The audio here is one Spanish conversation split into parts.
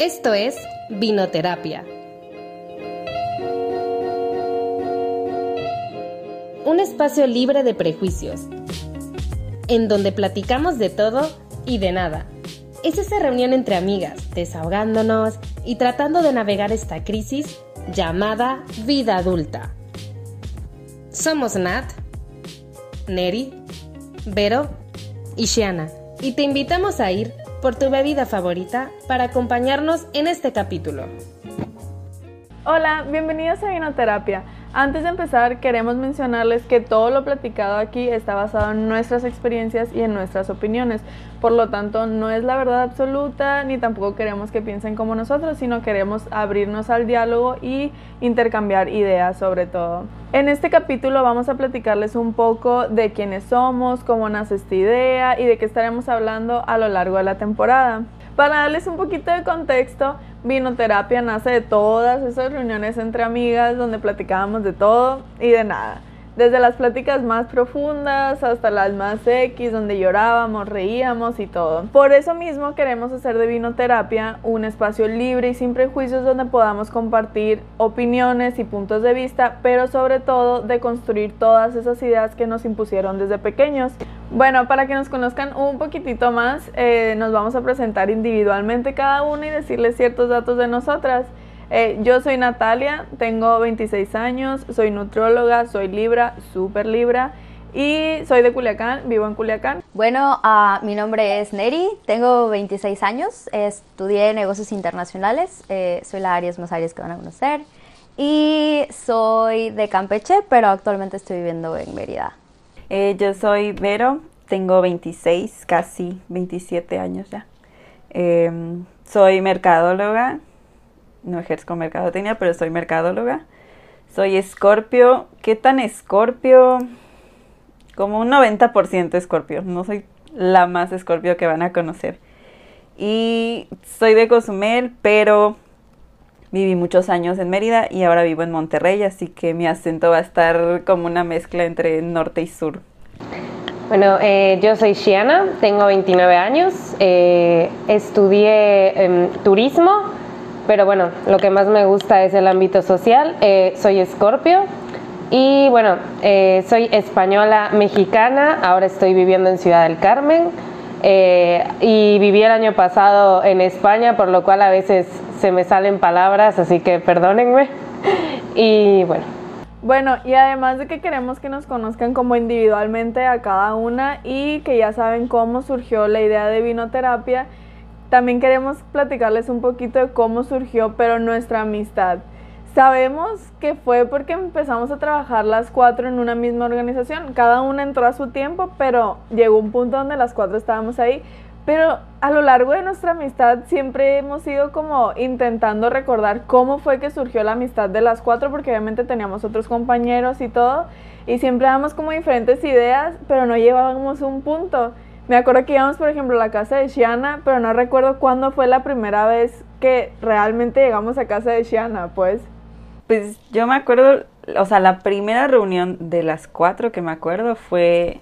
Esto es Vinoterapia. Un espacio libre de prejuicios, en donde platicamos de todo y de nada. Es esa reunión entre amigas, desahogándonos y tratando de navegar esta crisis llamada vida adulta. Somos Nat, Neri, Vero y Shiana, y te invitamos a ir por tu bebida favorita para acompañarnos en este capítulo. Hola, bienvenidos a Vinoterapia. Antes de empezar, queremos mencionarles que todo lo platicado aquí está basado en nuestras experiencias y en nuestras opiniones. Por lo tanto, no es la verdad absoluta ni tampoco queremos que piensen como nosotros, sino queremos abrirnos al diálogo y intercambiar ideas sobre todo. En este capítulo vamos a platicarles un poco de quiénes somos, cómo nace esta idea y de qué estaremos hablando a lo largo de la temporada. Para darles un poquito de contexto, Vinoterapia nace de todas esas reuniones entre amigas donde platicábamos de todo y de nada desde las pláticas más profundas hasta las más X, donde llorábamos, reíamos y todo. Por eso mismo queremos hacer de Vinoterapia un espacio libre y sin prejuicios donde podamos compartir opiniones y puntos de vista, pero sobre todo de construir todas esas ideas que nos impusieron desde pequeños. Bueno, para que nos conozcan un poquitito más, eh, nos vamos a presentar individualmente cada uno y decirles ciertos datos de nosotras. Eh, yo soy Natalia, tengo 26 años, soy nutrióloga, soy Libra, súper Libra. Y soy de Culiacán, vivo en Culiacán. Bueno, uh, mi nombre es Neri, tengo 26 años, estudié negocios internacionales, eh, soy la Arias más Arias que van a conocer. Y soy de Campeche, pero actualmente estoy viviendo en Mérida. Eh, yo soy Vero, tengo 26, casi 27 años ya. Em, soy mercadóloga, no ejerzo mercadotecnia, pero soy mercadóloga. Soy escorpio. ¿Qué tan escorpio? Como un 90% escorpio. No soy la más escorpio que van a conocer. Y soy de Cozumel, pero viví muchos años en Mérida y ahora vivo en Monterrey, así que mi acento va a estar como una mezcla entre norte y sur. Bueno, eh, yo soy Shiana, tengo 29 años, eh, estudié turismo pero bueno, lo que más me gusta es el ámbito social. Eh, soy escorpio y bueno, eh, soy española mexicana, ahora estoy viviendo en Ciudad del Carmen eh, y viví el año pasado en España, por lo cual a veces se me salen palabras, así que perdónenme. y bueno. Bueno, y además de que queremos que nos conozcan como individualmente a cada una y que ya saben cómo surgió la idea de vinoterapia, también queremos platicarles un poquito de cómo surgió, pero nuestra amistad. Sabemos que fue porque empezamos a trabajar las cuatro en una misma organización. Cada una entró a su tiempo, pero llegó un punto donde las cuatro estábamos ahí. Pero a lo largo de nuestra amistad siempre hemos ido como intentando recordar cómo fue que surgió la amistad de las cuatro, porque obviamente teníamos otros compañeros y todo, y siempre damos como diferentes ideas, pero no llevábamos un punto. Me acuerdo que íbamos, por ejemplo, a la casa de Shiana, pero no recuerdo cuándo fue la primera vez que realmente llegamos a casa de Shiana, pues. Pues yo me acuerdo, o sea, la primera reunión de las cuatro que me acuerdo fue,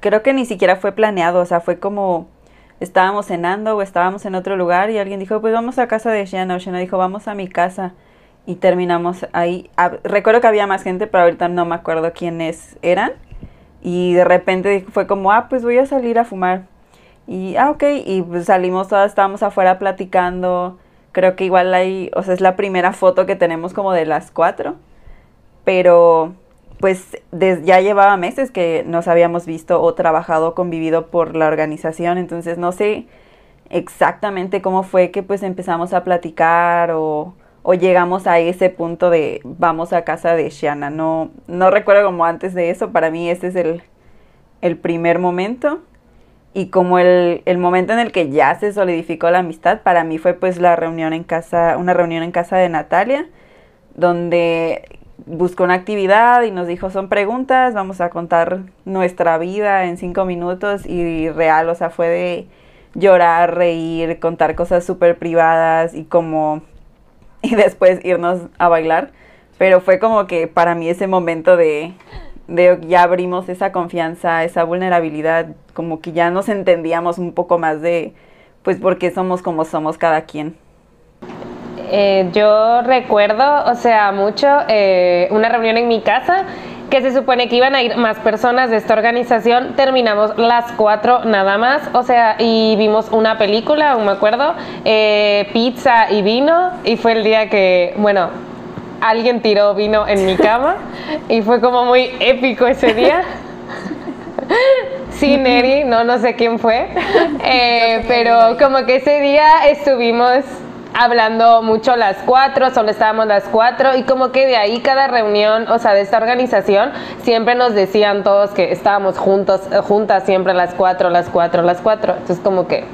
creo que ni siquiera fue planeado, o sea, fue como estábamos cenando o estábamos en otro lugar y alguien dijo, pues vamos a casa de Shiana, o Shiana dijo, vamos a mi casa y terminamos ahí. recuerdo que había más gente, pero ahorita no me acuerdo quiénes eran. Y de repente fue como, ah, pues voy a salir a fumar. Y, ah, ok, y pues salimos todas, estábamos afuera platicando. Creo que igual hay, o sea, es la primera foto que tenemos como de las cuatro. Pero, pues ya llevaba meses que nos habíamos visto o trabajado, convivido por la organización. Entonces, no sé exactamente cómo fue que pues empezamos a platicar o o llegamos a ese punto de vamos a casa de Shiana. No, no recuerdo como antes de eso, para mí ese es el, el primer momento. Y como el, el, momento en el que ya se solidificó la amistad, para mí fue pues la reunión en casa, una reunión en casa de Natalia, donde buscó una actividad y nos dijo son preguntas, vamos a contar nuestra vida en cinco minutos y real, o sea, fue de llorar, reír, contar cosas súper privadas y como y después irnos a bailar. Pero fue como que para mí ese momento de, de ya abrimos esa confianza, esa vulnerabilidad, como que ya nos entendíamos un poco más de, pues, por qué somos como somos cada quien. eh, yo recuerdo, o sea, mucho eh, una reunión en mi casa que se supone que iban a ir más personas de esta organización, terminamos las cuatro nada más, o sea, y vimos una película, aún me acuerdo, eh, pizza y vino, y fue el día que, bueno, alguien tiró vino en mi cama, y fue como muy épico ese día. Sí, Neri, no, no sé quién fue, eh, pero como que ese día estuvimos hablando mucho las cuatro, solo estábamos las cuatro y como que de ahí cada reunión, o sea, de esta organización, siempre nos decían todos que estábamos juntos, eh, juntas siempre las cuatro, las cuatro, las cuatro. Entonces como que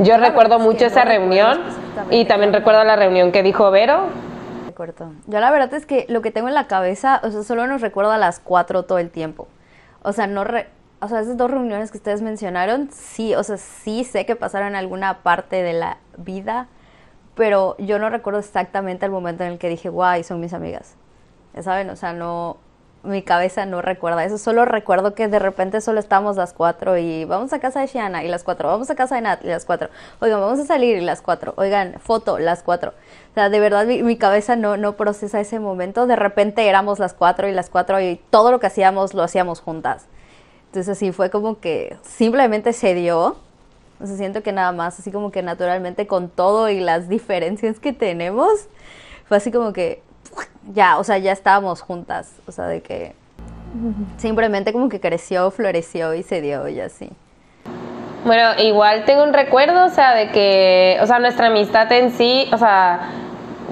yo recuerdo mucho esa reunión y también recuerdo la reunión que dijo Vero. Recuerdo. Yo la verdad es que lo que tengo en la cabeza, o sea, solo nos recuerdo a las cuatro todo el tiempo. O sea, no o sea, esas dos reuniones que ustedes mencionaron, sí, o sea, sí sé que pasaron en alguna parte de la vida pero yo no recuerdo exactamente el momento en el que dije, guay, son mis amigas. Ya saben, o sea, no, mi cabeza no recuerda eso, solo recuerdo que de repente solo estamos las cuatro y vamos a casa de Shiana y las cuatro, vamos a casa de Nat y las cuatro, oigan, vamos a salir y las cuatro, oigan, foto, las cuatro. O sea, de verdad mi, mi cabeza no, no procesa ese momento, de repente éramos las cuatro y las cuatro y todo lo que hacíamos lo hacíamos juntas. Entonces así fue como que simplemente se dio o sea, siento que nada más, así como que naturalmente con todo y las diferencias que tenemos, fue así como que ya, o sea, ya estábamos juntas. O sea, de que simplemente como que creció, floreció y se dio y así. Bueno, igual tengo un recuerdo, o sea, de que, o sea, nuestra amistad en sí, o sea,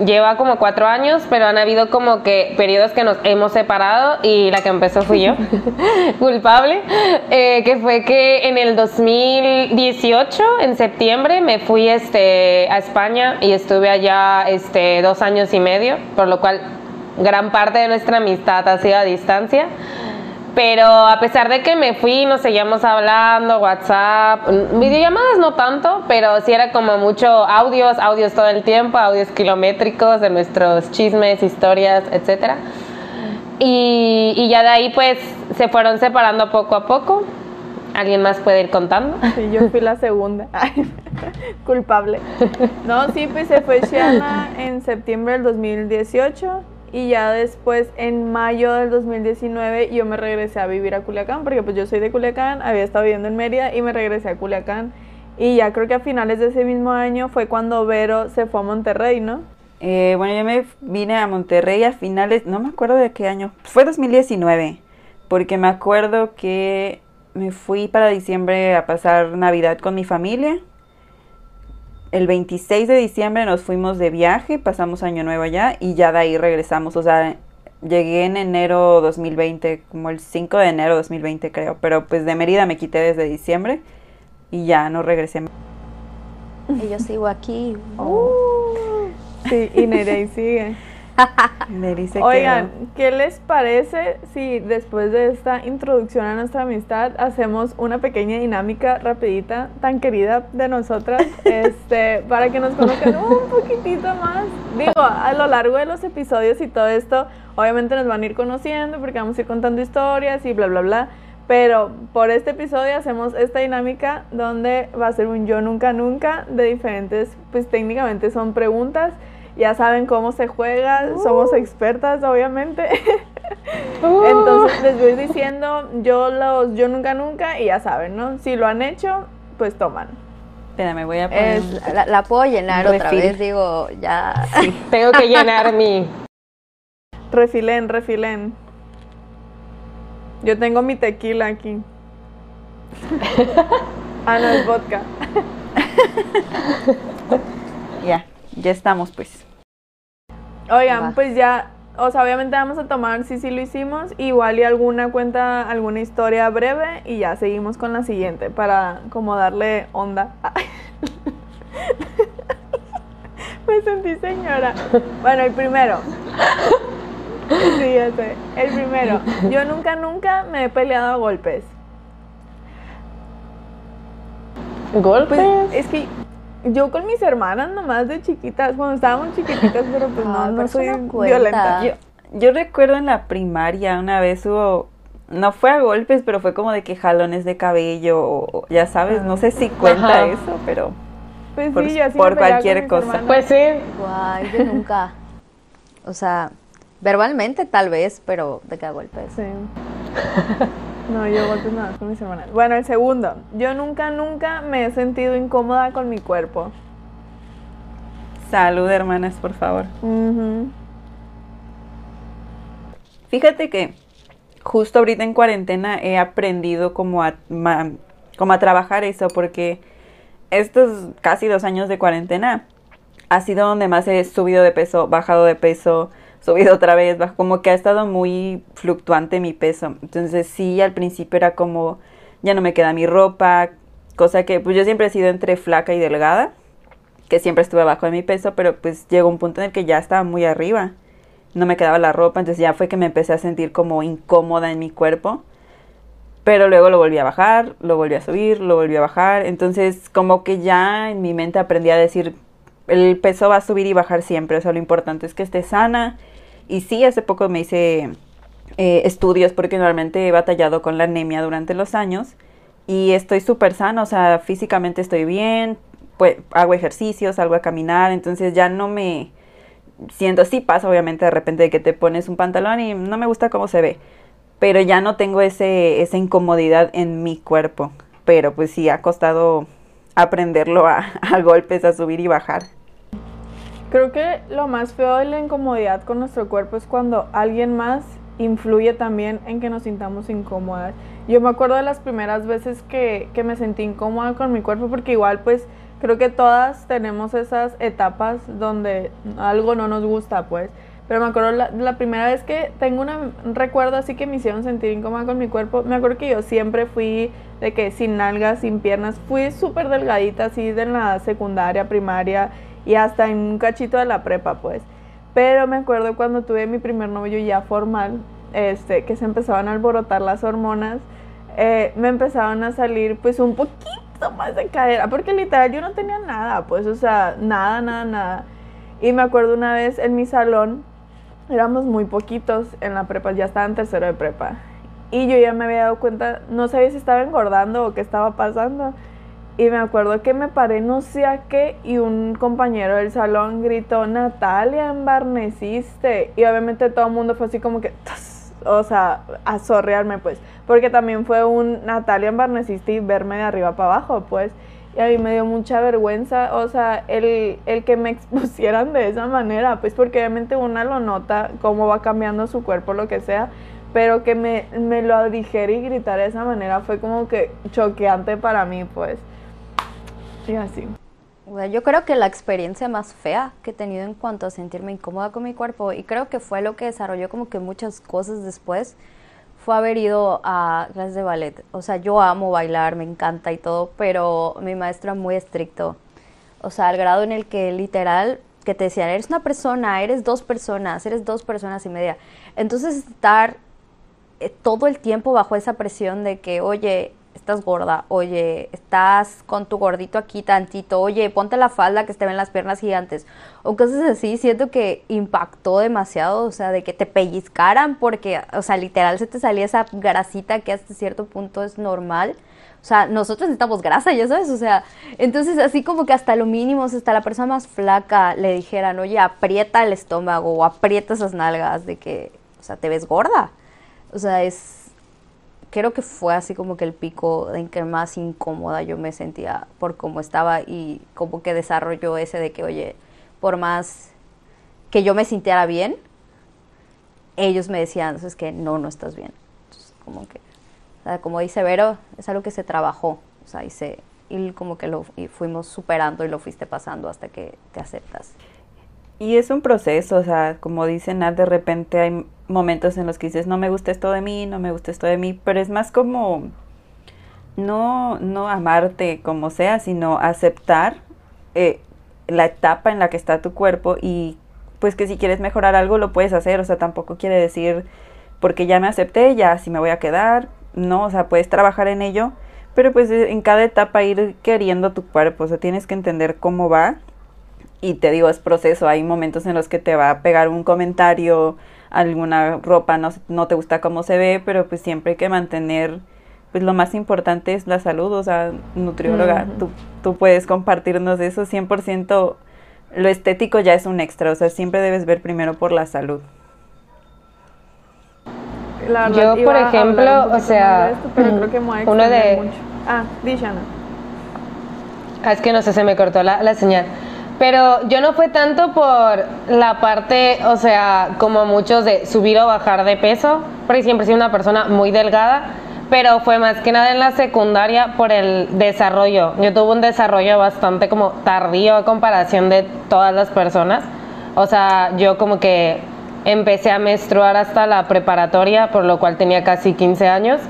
lleva como cuatro años, pero han habido como que periodos que nos hemos separado y la que empezó fui yo, culpable, eh, que fue que en el 2018, en septiembre, me fui este, a España y estuve allá este, dos años y medio, por lo cual gran parte de nuestra amistad ha sido a distancia. Pero a pesar de que me fui, nos seguíamos hablando, WhatsApp, videollamadas no tanto, pero sí era como mucho audios, audios todo el tiempo, audios kilométricos de nuestros chismes, historias, etcétera. Y, ya de ahí pues se fueron separando poco a poco. ¿Alguien más puede ir contando? Sí, yo fui la segunda. Culpable. No, sí, pues se fue Shiana en septiembre del 2018 y ya después en mayo del 2019 yo me regresé a vivir a Culiacán porque pues yo soy de Culiacán, había estado viviendo en Mérida y me regresé a Culiacán y ya creo que a finales de ese mismo año fue cuando Vero se fue a Monterrey, ¿no? Eh, bueno, yo me vine a Monterrey a finales, no me acuerdo de qué año, fue 2019, porque me acuerdo que me fui para diciembre a pasar Navidad con mi familia el 26 de diciembre nos fuimos de viaje, pasamos año nuevo allá y ya de ahí regresamos. O sea, llegué en enero 2020, como el 5 de enero 2020 creo, pero pues de Mérida me quité desde diciembre y ya no regresé. Y yo sigo aquí. Uh, sí, y Nerey sigue. Oigan, ¿qué les parece si después de esta introducción a nuestra amistad hacemos una pequeña dinámica rapidita, tan querida de nosotras, este, para que nos conozcan un poquitito más? Digo, a lo largo de los episodios y todo esto, obviamente nos van a ir conociendo porque vamos a ir contando historias y bla, bla, bla. Pero por este episodio hacemos esta dinámica donde va a ser un yo nunca nunca de diferentes, pues técnicamente son preguntas ya saben cómo se juega, somos uh. expertas obviamente. Uh. Entonces les voy diciendo yo los yo nunca nunca y ya saben, ¿no? Si lo han hecho, pues toman. Espérame, voy a poner... la, puedo llenar otra vez, digo, ya. Sí, tengo que llenar mi... Refilen, refilen. Yo tengo mi tequila aquí. ah, no, es vodka. ya, ya estamos pues. Oigan, pues ya, o sea, obviamente vamos a tomar si sí, sí lo hicimos, igual y alguna cuenta, alguna historia breve y ya seguimos con la siguiente para como darle onda. Me sentí señora. Bueno, el primero. Sí, ya sé. El primero. Yo nunca, nunca me he peleado a golpes. ¿Golpes? Pues, es que yo con mis hermanas nomás de chiquitas, cuando estábamos chiquititas, pero pues no, no, soy violenta. Yo, recuerdo en la primaria una vez hubo, no fue a golpes, pero fue como de que jalones de cabello, o, ya sabes, no sé si cuenta eso, pero Pues por, sí, yo por con cualquier mis cosa. Pues sí. Guay, yo nunca. O sea, verbalmente tal vez, pero de qué golpes. Sí. No, yo golpes nada con mis hermanas. Bueno, el segundo. Yo nunca, nunca me he sentido incómoda con mi cuerpo. Salud, hermanas, por favor. Fíjate que justo ahorita en cuarentena he aprendido como a, ma- como a trabajar eso, porque estos casi dos años de cuarentena ha sido donde más he subido de peso, bajado de peso, subido otra vez, baj- como que ha estado muy fluctuante mi peso. Entonces sí, al principio era como, ya no me queda mi ropa, cosa que pues yo siempre he sido entre flaca y delgada, que siempre estuve abajo de mi peso, pero pues llegó un punto en el que ya estaba muy arriba no me quedaba la ropa, entonces ya fue que me empecé a sentir como incómoda en mi cuerpo. Pero luego lo volví a bajar, lo volví a subir, lo volví a bajar. Entonces como que ya en mi mente aprendí a decir, el peso va a subir y bajar siempre. O sea, lo importante es que esté sana. Y sí, hace poco me hice eh, estudios porque normalmente he batallado con la anemia durante los años. Y estoy súper sana, o sea, físicamente estoy bien, pues hago ejercicios, salgo a caminar, entonces ya no me siento, sí pasa obviamente de repente de que te pones un pantalón y no me gusta cómo se ve, pero ya no tengo ese, esa incomodidad en mi cuerpo, pero pues sí ha costado aprenderlo a, a golpes, a subir y bajar. Creo que lo más feo de la incomodidad con nuestro cuerpo es cuando alguien más influye también en que nos sintamos incómodas. Yo me acuerdo de las primeras veces que, que me sentí incómoda con mi cuerpo porque igual pues creo que todas tenemos esas etapas donde algo no nos gusta pues. Pero me acuerdo la, la primera vez que tengo una, un recuerdo así que me hicieron sentir incómoda con mi cuerpo. Me acuerdo que yo siempre fui de que sin nalgas, sin piernas. Fui súper delgadita así de la secundaria, primaria y hasta en un cachito de la prepa pues. Pero me acuerdo cuando tuve mi primer novio ya formal, este, que se empezaban a alborotar las hormonas, eh, me empezaban a salir pues un poquito más de cadera, porque literal yo no tenía nada, pues, o sea, nada, nada, nada. Y me acuerdo una vez en mi salón, éramos muy poquitos en la prepa, ya estaba en tercero de prepa. Y yo ya me había dado cuenta, no sabía si estaba engordando o qué estaba pasando. Y me acuerdo que me paré no sé a qué y un compañero del salón gritó, Natalia, embarneciste. Y obviamente todo el mundo fue así como que, o sea, a zorrearme pues. Porque también fue un Natalia, embarneciste y verme de arriba para abajo pues. Y a mí me dio mucha vergüenza, o sea, el, el que me expusieran de esa manera, pues porque obviamente una lo nota, cómo va cambiando su cuerpo, lo que sea, pero que me, me lo dijera y gritara de esa manera fue como que choqueante para mí, pues. Así. O sea, yo creo que la experiencia más fea que he tenido en cuanto a sentirme incómoda con mi cuerpo, y creo que fue lo que desarrolló como que muchas cosas después, fue haber ido a clases de ballet. O sea, yo amo bailar, me encanta y todo, pero mi maestro era muy estricto. O sea, al grado en el que literal que te decían, eres una persona, eres dos personas, eres dos personas y media. Entonces estar eh, todo el tiempo bajo esa presión de que, oye, estás gorda, oye, estás con tu gordito aquí tantito, oye, ponte la falda que te ven las piernas gigantes, o cosas así, siento que impactó demasiado, o sea, de que te pellizcaran porque, o sea, literal se te salía esa grasita que hasta cierto punto es normal. O sea, nosotros necesitamos grasa, ya sabes, o sea, entonces así como que hasta lo mínimo, o sea, hasta la persona más flaca le dijeran, oye, aprieta el estómago o aprieta esas nalgas de que, o sea, te ves gorda. O sea, es, creo que fue así como que el pico en que más incómoda yo me sentía por cómo estaba y como que desarrolló ese de que, oye, por más que yo me sintiera bien, ellos me decían, es que no, no estás bien. Entonces, como que, como dice Vero, es algo que se trabajó, o sea, y, se, y como que lo y fuimos superando y lo fuiste pasando hasta que te aceptas. Y es un proceso, o sea, como dicen, de repente hay momentos en los que dices, no me gusta esto de mí, no me gusta esto de mí, pero es más como no, no amarte como sea, sino aceptar eh, la etapa en la que está tu cuerpo y pues que si quieres mejorar algo lo puedes hacer, o sea, tampoco quiere decir porque ya me acepté, ya así me voy a quedar, no, o sea, puedes trabajar en ello, pero pues en cada etapa ir queriendo tu cuerpo, o sea, tienes que entender cómo va y te digo, es proceso, hay momentos en los que te va a pegar un comentario, alguna ropa no, no te gusta cómo se ve, pero pues siempre hay que mantener pues lo más importante es la salud, o sea, nutrióloga, tú, tú puedes compartirnos eso 100%, lo estético ya es un extra, o sea, siempre debes ver primero por la salud. Yo, por ejemplo, o sea, uno de... Ah, Dishana. Ah, es que no sé, se me cortó la, la señal. Pero yo no fue tanto por la parte, o sea, como muchos de subir o bajar de peso, porque siempre he sido una persona muy delgada, pero fue más que nada en la secundaria por el desarrollo. Yo tuve un desarrollo bastante como tardío a comparación de todas las personas. O sea, yo como que empecé a menstruar hasta la preparatoria, por lo cual tenía casi 15 años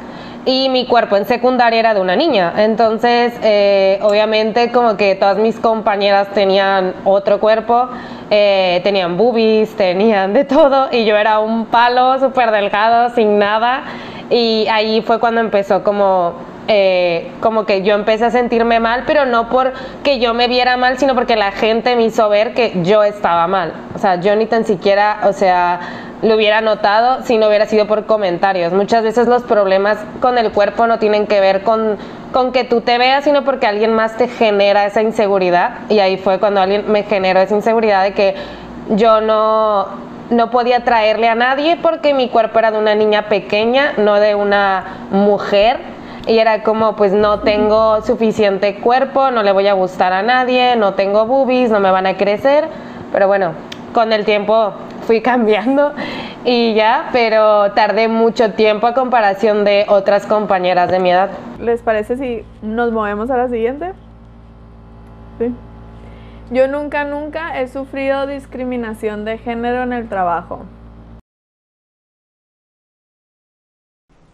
y mi cuerpo en secundaria era de una niña. Entonces, eh, obviamente, como que todas mis compañeras tenían otro cuerpo, eh, tenían boobies, tenían de todo, y yo era un palo súper delgado, sin nada. Y ahí fue cuando empezó como eh, como que yo empecé a sentirme mal, pero no porque yo me viera mal, sino porque la gente me hizo ver que yo estaba mal. Sea, yo ni tan siquiera, o sea, lo hubiera notado si no hubiera sido por comentarios. Muchas veces los problemas con el cuerpo no tienen que ver con, con que tú te veas, sino porque alguien más te genera esa inseguridad. Y ahí fue cuando alguien me generó esa inseguridad de que yo no, no podía traerle a nadie porque mi cuerpo era de una niña pequeña, no de una mujer y era como, pues no tengo suficiente cuerpo, no le voy a gustar a nadie, no tengo boobies, no me van a crecer. Pero bueno, con el tiempo fui cambiando y ya, pero tardé mucho tiempo a comparación de otras compañeras de mi edad. ¿Les parece si nos movemos a la siguiente? Sí. Yo nunca, nunca he sufrido discriminación de género en el trabajo.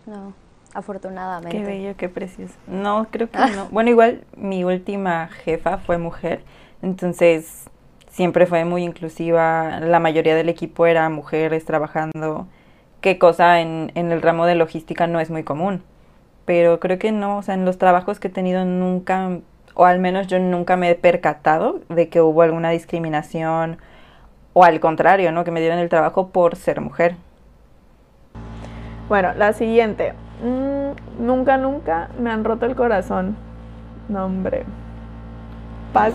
No afortunadamente. Qué bello, qué precioso. No, creo que no. Bueno, igual mi última jefa fue mujer, entonces siempre fue muy inclusiva. La mayoría del equipo era mujeres trabajando, qué cosa en, en el ramo de logística no es muy común. Pero creo que no, o sea, en los trabajos que he tenido nunca, o al menos yo nunca me he percatado de que hubo alguna discriminación, o al contrario, ¿no? Que me dieron el trabajo por ser mujer. Bueno, la siguiente. Mm, nunca, nunca me han roto el corazón. No, hombre.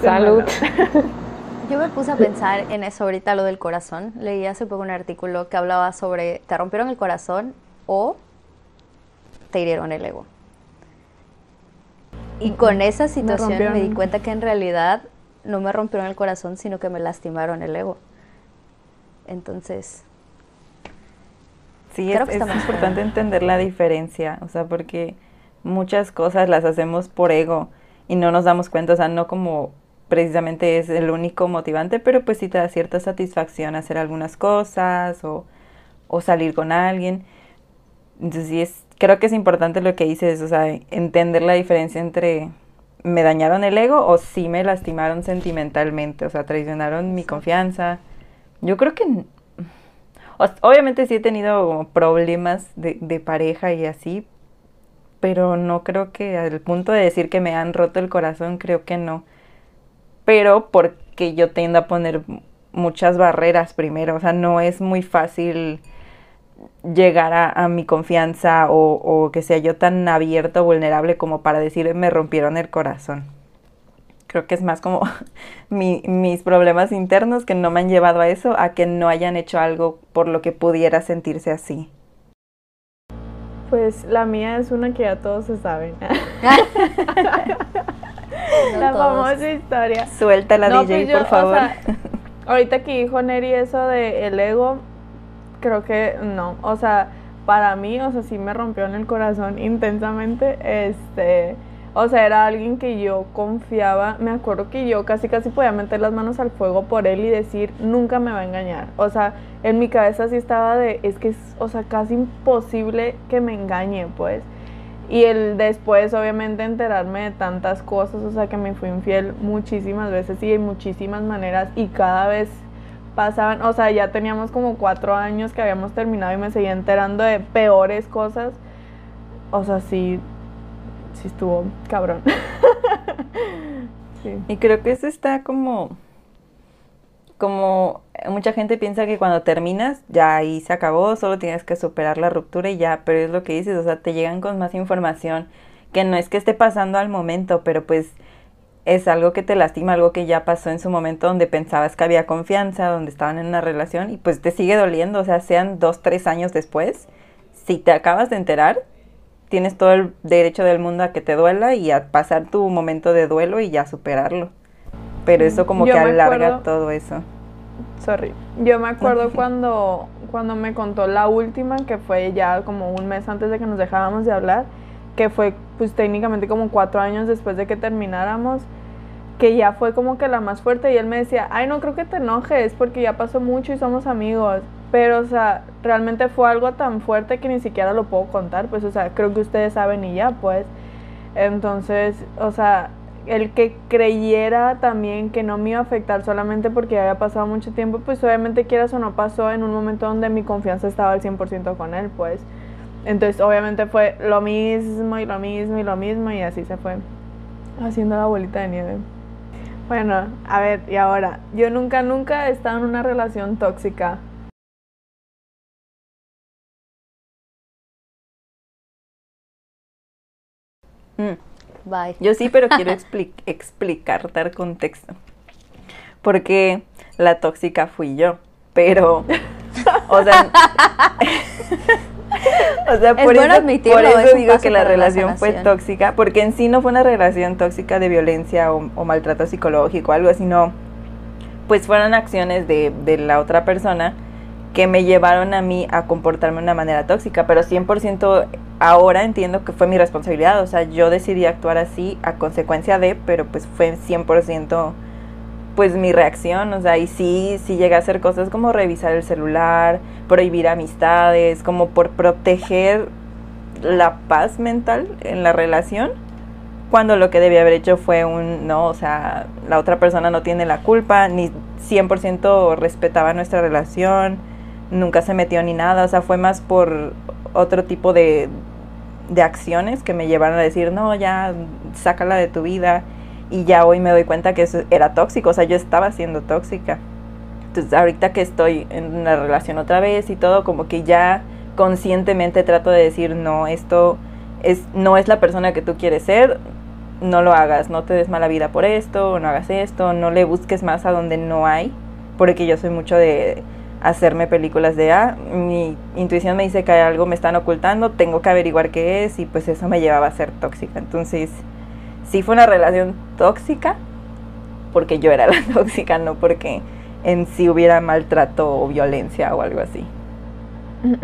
Salud. Yo me puse a pensar en eso ahorita, lo del corazón. Leí hace poco un artículo que hablaba sobre te rompieron el corazón o te hirieron el ego. Y con esa situación me, me di cuenta que en realidad no me rompieron el corazón, sino que me lastimaron el ego. Entonces, Sí, es, importante entender la diferencia, o sea, porque muchas cosas las hacemos por ego y no nos damos cuenta, o sea, no como precisamente es el único motivante, pero pues sí te da cierta satisfacción hacer algunas cosas o, o salir con alguien. Entonces sí es, creo que es importante lo que dices, o sea, entender la diferencia entre me dañaron el ego o sí me lastimaron sentimentalmente, o sea, traicionaron mi confianza. Yo creo que obviamente sí he tenido problemas de, de pareja y así, pero no creo que al punto de decir que me han roto el corazón, creo que no. Pero porque yo tiendo a poner muchas barreras primero, o sea, no es muy fácil llegar a, mi confianza o, o, que sea yo tan abierto o vulnerable como para decir me rompieron el corazón creo que es más como mis problemas internos que no me han llevado a eso, a que no hayan hecho algo por lo que pudiera sentirse así. Pues la mía es una que ya todos se saben. la famosa historia. Suelta la DJ, pues por favor. ahorita que dijo Neri eso de el ego, creo que no. O sea, para mí, o sea, sí me rompió en el corazón intensamente. Este o sea, era alguien que yo confiaba. Me acuerdo que yo casi casi podía meter las manos al fuego por él y decir, nunca me va a engañar. O sea, en mi cabeza sí estaba de, es que es, o sea, casi imposible que me engañe, pues. Y el después, obviamente, enterarme de tantas cosas, o sea, que me fui infiel muchísimas veces y de muchísimas maneras y cada vez pasaban, o sea, ya teníamos como cuatro años que habíamos terminado y me seguía enterando de peores cosas. O sea, sí, sí estuvo cabrón. Y creo que eso está como, como mucha gente piensa que cuando terminas ya ahí se acabó, solo tienes que superar la ruptura y ya, pero es lo que dices, o sea, te llegan con más información que no es que esté pasando al momento, pero pues es algo que te lastima, algo que ya pasó en su momento donde pensabas que había confianza, donde estaban en una relación y pues te sigue doliendo, o sea, sean dos, tres años después, si te acabas de enterar, tienes todo el derecho del mundo a que te duela y a pasar tu momento de duelo y ya superarlo. Pero eso como que alarga todo eso. Sorry. Yo me acuerdo cuando, cuando me contó la última, que fue ya como un mes antes de que nos dejábamos de hablar, que fue pues técnicamente como cuatro años después de que termináramos, que ya fue como que la más fuerte y él me decía, ay no creo que te enojes porque ya pasó mucho y somos amigos, pero o sea, realmente fue algo tan fuerte que ni siquiera lo puedo contar, pues o sea, creo que ustedes saben y ya pues, entonces, o sea, el que creyera también que no me iba a afectar solamente porque había pasado mucho tiempo, pues obviamente quieras o no pasó en un momento donde mi confianza estaba al 100% con él, pues. Entonces obviamente fue lo mismo y lo mismo y lo mismo y así se fue haciendo la bolita de nieve. Bueno, a ver, y ahora, yo nunca, nunca he estado en una relación tóxica. Mm. Bye. Yo sí, pero quiero explicar, dar contexto. Porque la tóxica fui yo. Pero, o sea, o sea, por, eso, por eso digo que la relación fue tóxica, porque en sí no fue una relación tóxica de violencia o, maltrato psicológico, algo así, no. Pues fueron acciones de, de la otra persona que me llevaron a mí a comportarme de una manera tóxica, pero 100% ahora entiendo que fue mi responsabilidad, o sea, yo decidí actuar así a consecuencia de, pero pues fue 100% pues mi reacción, o sea, y sí, sí llegué a hacer cosas como revisar el celular, prohibir amistades, como por proteger la paz mental en la relación, cuando lo que debía haber hecho fue un, no, o sea, la otra persona no tiene la culpa, ni 100% respetaba nuestra relación, nunca se metió ni nada, o sea, fue más por otro tipo de, de acciones que me llevaron a decir, no, ya, sácala de tu vida y ya hoy me doy cuenta que eso era tóxico, o sea, yo estaba siendo tóxica. Entonces, ahorita que estoy en una relación otra vez y todo, como que ya conscientemente trato de decir, no, esto es, no es la persona que tú quieres ser, no lo hagas, no te des mala vida por esto, no hagas esto, no le busques más a donde no hay, porque yo soy mucho de hacerme películas de, ah, mi intuición me dice que algo me están ocultando, tengo que averiguar qué es y pues eso me llevaba a ser tóxica. Entonces, sí fue una relación tóxica porque yo era la tóxica, no porque en sí hubiera maltrato o violencia o algo así.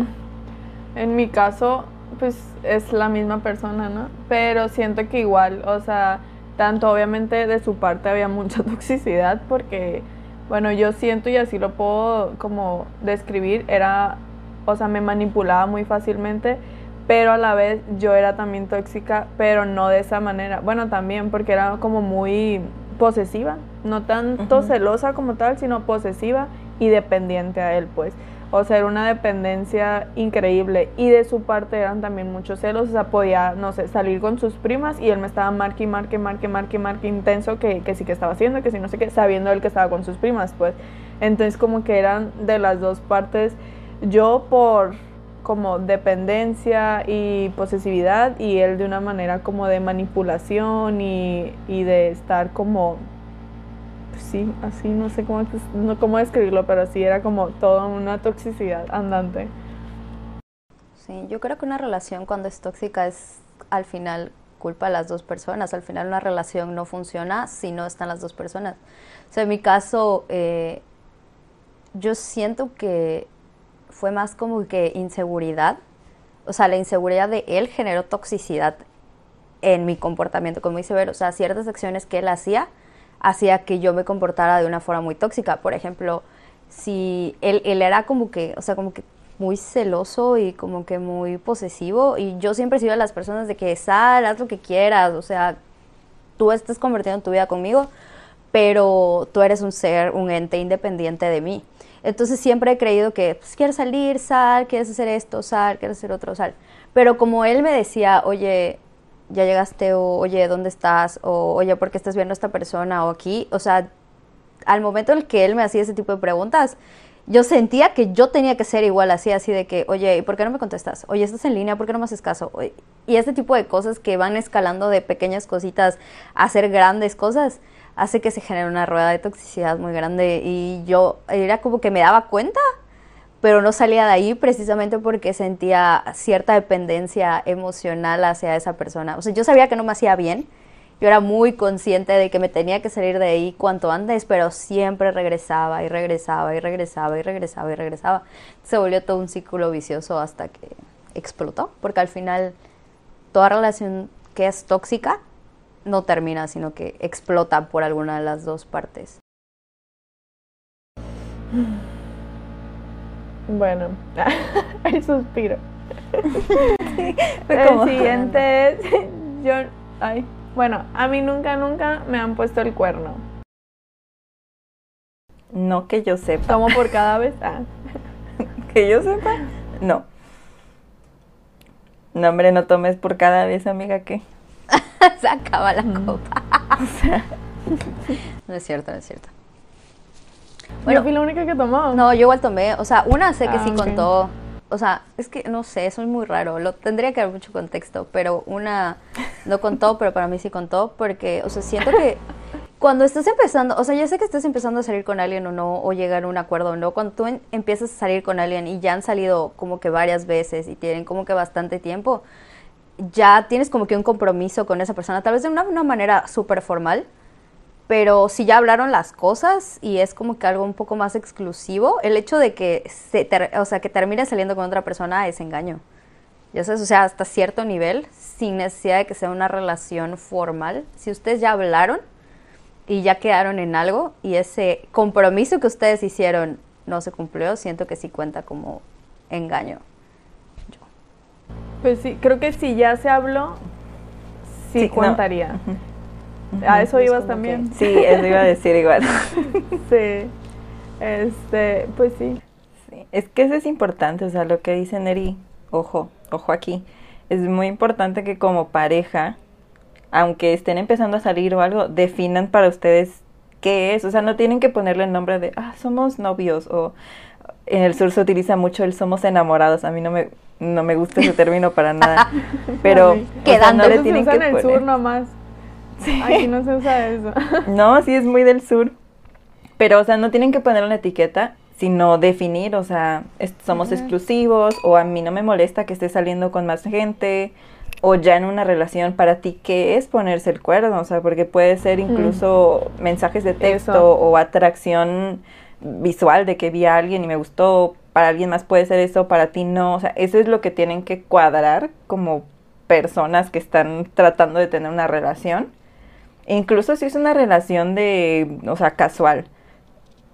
En mi caso, pues es la misma persona, ¿no? Pero siento que igual, o sea, tanto obviamente de su parte había mucha toxicidad porque, bueno, yo siento y así lo puedo como describir, era, o sea, me manipulaba muy fácilmente pero a la vez yo era también tóxica, pero no de esa manera. Bueno, también porque era como muy posesiva, no tanto celosa como tal, sino posesiva y dependiente a él, pues. O sea, era una dependencia increíble. Y de su parte eran también muchos celos. O sea, podía, no sé, salir con sus primas y él me estaba marque, marque, marque, marque, marque intenso que, que sí que estaba haciendo, que sí no sé qué, sabiendo él que estaba con sus primas, pues. Entonces, como que eran de las dos partes. Yo por como dependencia y posesividad y él de una manera como de manipulación y, de estar como, sí, así, no sé cómo, no cómo describirlo, pero sí era como toda una toxicidad andante. Sí, yo creo que una relación cuando es tóxica es al final culpa de las dos personas. Al final una relación no funciona si no están las dos personas. O sea, en mi caso, eh, yo siento que fue más como que inseguridad. O sea, la inseguridad de él generó toxicidad en mi comportamiento, como dice Ver. O sea, ciertas acciones que él hacía hacía que yo me comportara de una forma muy tóxica. Por ejemplo, si él, era como que, o sea, como que muy celoso y como que muy posesivo y yo siempre sido de las personas de que sal, haz lo que quieras, o sea, tú estás convirtiendo tu vida conmigo, pero tú eres un ser, un ente independiente de mí. Entonces siempre he creído que pues, quieres salir, sal, quieres hacer esto, sal, quieres hacer otro, sal. Pero como él me decía, oye, ya llegaste, o oye, ¿dónde estás? O oye, ¿por qué estás viendo a esta persona? O aquí, o sea, al momento en el que él me hacía ese tipo de preguntas, yo sentía que yo tenía que ser igual así, así de que, oye, ¿y por qué no me contestas? Oye, estás en línea, ¿por qué no me haces caso? Y este tipo de cosas que van escalando de pequeñas cositas a hacer grandes cosas, hace que se genere una rueda de toxicidad muy grande. Y yo era como que me daba cuenta, pero no salía de ahí precisamente porque sentía cierta dependencia emocional hacia esa persona. O sea, yo sabía que no me hacía bien, yo era muy consciente de que me tenía que salir de ahí cuanto antes, pero siempre regresaba y regresaba y regresaba y regresaba y regresaba. Se volvió todo un círculo vicioso hasta que explotó, porque al final toda relación que es tóxica no termina, sino que explota por alguna de las dos partes. Bueno, el suspiro. el siguiente es yo, ay, bueno, a mí nunca, nunca me han puesto el cuerno. No que yo sepa. ¿Tomo por cada vez? Ah. que yo sepa, no. No, hombre, no tomes por cada vez, amiga, ¿qué? Se acaba la mm. copa. no es cierto, no es cierto. Bueno, yo fui la única que tomó. No, yo igual tomé. O sea, una sé que sí ah, contó o sea, es que no sé, eso es muy raro. Lo tendría que haber mucho contexto, pero una no contó, pero para mí sí contó, porque, o sea, siento que cuando estás empezando, o sea, ya sé que estás empezando a salir con alguien o no, o llegar a un acuerdo o no, cuando tú empiezas a salir con alguien y ya han salido como que varias veces y tienen como que bastante tiempo, ya tienes como que un compromiso con esa persona, tal vez de una, una manera súper formal pero si ya hablaron las cosas y es como que algo un poco más exclusivo, el hecho de que se o sea, que termine saliendo con otra persona es engaño. Ya sabes, o sea, hasta cierto nivel, sin necesidad de que sea una relación formal, si ustedes ya hablaron y ya quedaron en algo y ese compromiso que ustedes hicieron no se cumplió, siento que sí cuenta como engaño. Pues sí, creo que si ya se habló, sí, contaría. A eso ibas también. sí, eso iba a decir igual. sí. Este, pues sí. sí. Es que eso es importante, o sea, lo que dice Neri, ojo, ojo aquí. Es muy importante que como pareja, aunque estén empezando a salir o algo, definan para ustedes qué es. O sea, no tienen que ponerle el nombre de, ah, somos novios o en el sur se utiliza mucho el somos enamorados. A mí no me, no me gusta ese término para nada. Pero quedando no le tienen que en el sur nomás. Aquí no se usa eso. no, sí es muy del sur. Pero, o sea, no tienen que poner una etiqueta, sino definir, o sea, somos exclusivos, o a mí no me molesta que esté saliendo con más gente, o ya en una relación para ti, ¿qué es ponerse el cuerno? O sea, porque puede ser incluso mensajes de texto o atracción visual de que vi a alguien y me gustó, para alguien más puede ser eso, para ti no, o sea, eso es lo que tienen que cuadrar como personas que están tratando de tener una relación Incluso si es una relación de, o sea, casual,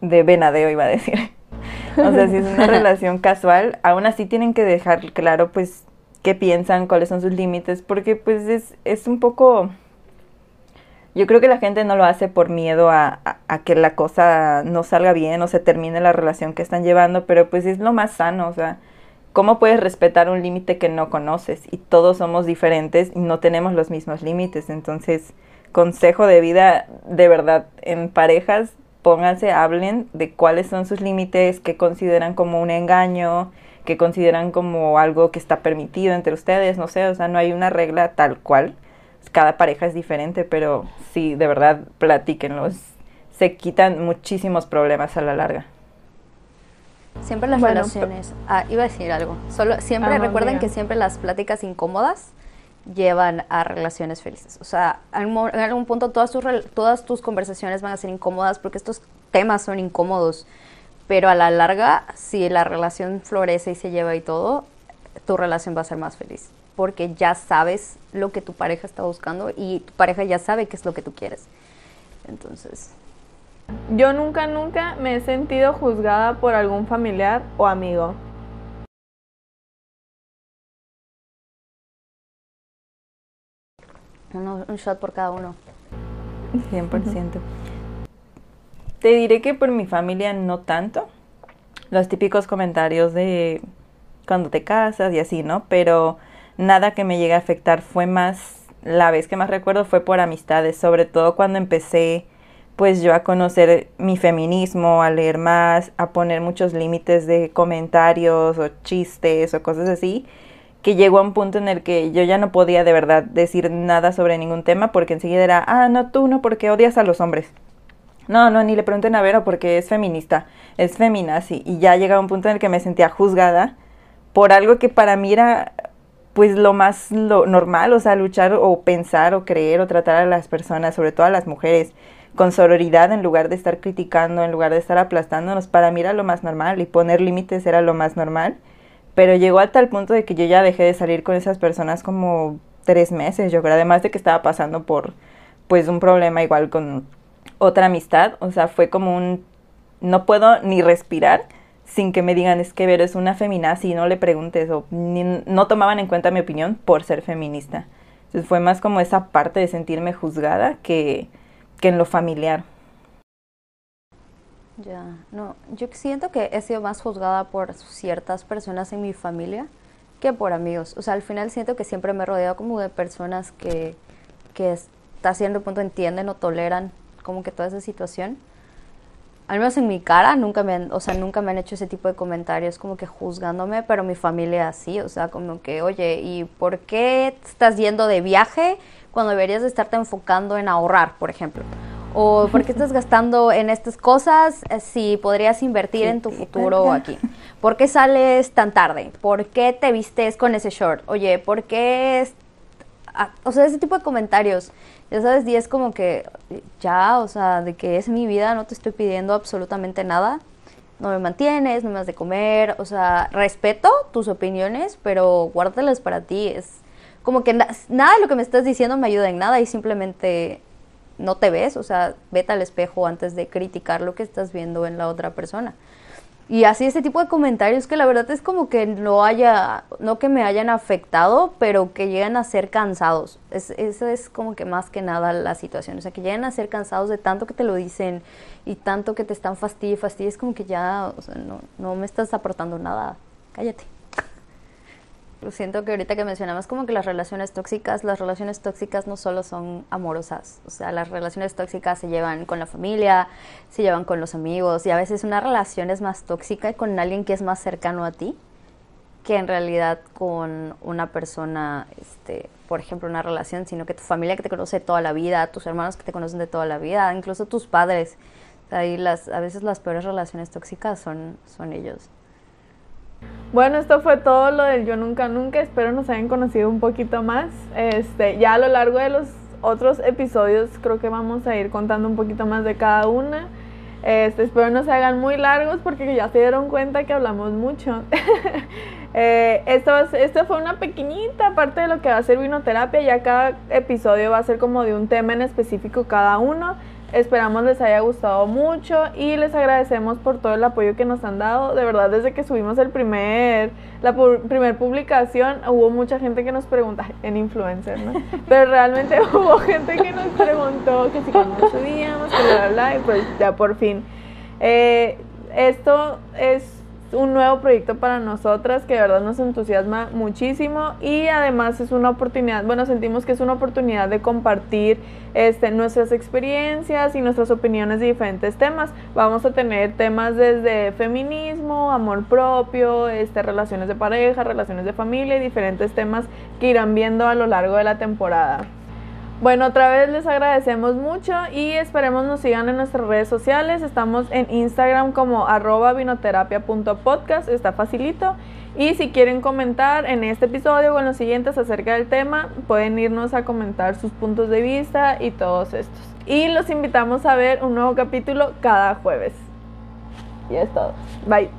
de venadeo iba a decir. o sea, si es una relación casual, aún así tienen que dejar claro, pues, qué piensan, cuáles son sus límites, porque pues es, es un poco... Yo creo que la gente no lo hace por miedo a, a, que la cosa no salga bien o se termine la relación que están llevando, pero pues es lo más sano, o sea, ¿cómo puedes respetar un límite que no conoces? Y todos somos diferentes y no tenemos los mismos límites, entonces consejo de vida, de verdad, en parejas, pónganse, hablen de cuáles son sus límites, qué consideran como un engaño, qué consideran como algo que está permitido entre ustedes, no sé, o sea, no hay una regla tal cual. Cada pareja es diferente, pero sí, de verdad, platíquenlos. Se quitan muchísimos problemas a la larga. Siempre las relaciones. Ah, iba a decir algo. Solo siempre ah, recuerden que siempre las pláticas incómodas llevan a relaciones felices. O sea, en algún punto todas tus, todas tus conversaciones van a ser incómodas porque estos temas son incómodos, pero a la larga, si la relación florece y se lleva y todo, tu relación va a ser más feliz porque ya sabes lo que tu pareja está buscando y tu pareja ya sabe qué es lo que tú quieres. Entonces... Yo nunca, nunca me he sentido juzgada por algún familiar o amigo. Un shot por cada uno. 100%. Te diré que por mi familia no tanto. Los típicos comentarios de cuando te casas y así, ¿no? Pero nada que me llegue a afectar fue más, la vez que más recuerdo fue por amistades, sobre todo cuando empecé pues yo a conocer mi feminismo, a leer más, a poner muchos límites de comentarios o chistes o cosas así, que llegó a un punto en el que yo ya no podía de verdad decir nada sobre ningún tema porque enseguida era, ah, no, tú no, porque odias a los hombres. No, no, ni le pregunten a Vero porque es feminista, es feminazi. Y ya llegaba un punto en el que me sentía juzgada por algo que para mí era pues lo más lo normal, o sea, luchar o pensar o creer o tratar a las personas, sobre todo a las mujeres, con sororidad en lugar de estar criticando, en lugar de estar aplastándonos, para mí era lo más normal y poner límites era lo más normal. Pero llegó a tal punto de que yo ya dejé de salir con esas personas como tres meses, yo creo, además de que estaba pasando por pues un problema igual con otra amistad, o sea, fue como un no puedo ni respirar sin que me digan es que ver es una feminazi, no le preguntes o no tomaban en cuenta mi opinión por ser feminista. Entonces fue más como esa parte de sentirme juzgada que, que en lo familiar. Ya, no, yo siento que he sido más juzgada por ciertas personas en mi familia que por amigos. O sea, al final siento que siempre me he rodeado como de personas que, que hasta cierto punto entienden o toleran como que toda esa situación al menos en mi cara, nunca me han, o sea, nunca me han hecho ese tipo de comentarios como que juzgándome, pero mi familia sí, o sea, como que, oye, ¿y por qué estás yendo de viaje cuando deberías de estarte enfocando en ahorrar, por ejemplo? ¿O por qué estás gastando en estas cosas si podrías invertir en tu futuro aquí? ¿Por qué sales tan tarde? ¿Por qué te vistes con ese short? Oye, ¿por qué... Ah, o sea, ese tipo de comentarios ya sabes, y es como que ya, o sea, de que es mi vida, no te estoy pidiendo absolutamente nada, no me mantienes, no me das de comer, o sea, respeto tus opiniones, pero guárdalas para ti, es como que nada de lo que me estás diciendo me ayuda en nada y simplemente no te ves, o sea, vete al espejo antes de criticar lo que estás viendo en la otra persona. Y así ese tipo de comentarios que la verdad es como que no haya, no que me hayan afectado, pero que llegan a ser cansados. Es, eso es como que más que nada la situación. O sea, que llegan a ser cansados de tanto que te lo dicen y tanto que te están fastidio, fastidio. Es como que ya, no, no me estás aportando nada. Cállate. Lo siento que ahorita que mencionamos como que las relaciones tóxicas, las relaciones tóxicas no solo son amorosas, o sea, las relaciones tóxicas se llevan con la familia, se llevan con los amigos y a veces una relación es más tóxica con alguien que es más cercano a ti que en realidad con una persona, este, por ejemplo, una relación, sino que tu familia que te conoce toda la vida, tus hermanos que te conocen de toda la vida, incluso tus padres. Ahí las, a veces las peores relaciones tóxicas son, son ellos. Bueno, esto fue todo lo del Yo Nunca Nunca. Espero nos hayan conocido un poquito más. Este, ya a lo largo de los otros episodios creo que vamos a ir contando un poquito más de cada una. Este, espero no se hagan muy largos porque ya se dieron cuenta que hablamos mucho. eh, esto, fue una pequeñita parte de lo que va a ser vinoterapia. Ya cada episodio va a ser como de un tema en específico cada uno. Esperamos les haya gustado mucho y les agradecemos por todo el apoyo que nos han dado. De verdad, desde que subimos el primer, la primer publicación, hubo mucha gente que nos pregunta, en influencer, ¿no? Pero realmente hubo gente que nos preguntó que si cuando subíamos, que bla, bla, y pues ya por fin. Eh, esto es un nuevo proyecto para nosotras que de verdad nos entusiasma muchísimo y además es una oportunidad, bueno, sentimos que es una oportunidad de compartir este, nuestras experiencias y nuestras opiniones de diferentes temas. Vamos a tener temas desde feminismo, amor propio, este, relaciones de pareja, relaciones de familia y diferentes temas que irán viendo a lo largo de la temporada. Bueno, otra vez les agradecemos mucho y esperemos nos sigan en nuestras redes sociales. Estamos en Instagram como arroba vinoterapia.podcast, está facilito. Y si quieren comentar en este episodio o en los siguientes acerca del tema, pueden irnos a comentar sus puntos de vista y todos estos. Y los invitamos a ver un nuevo capítulo cada jueves. Y es todo. Bye.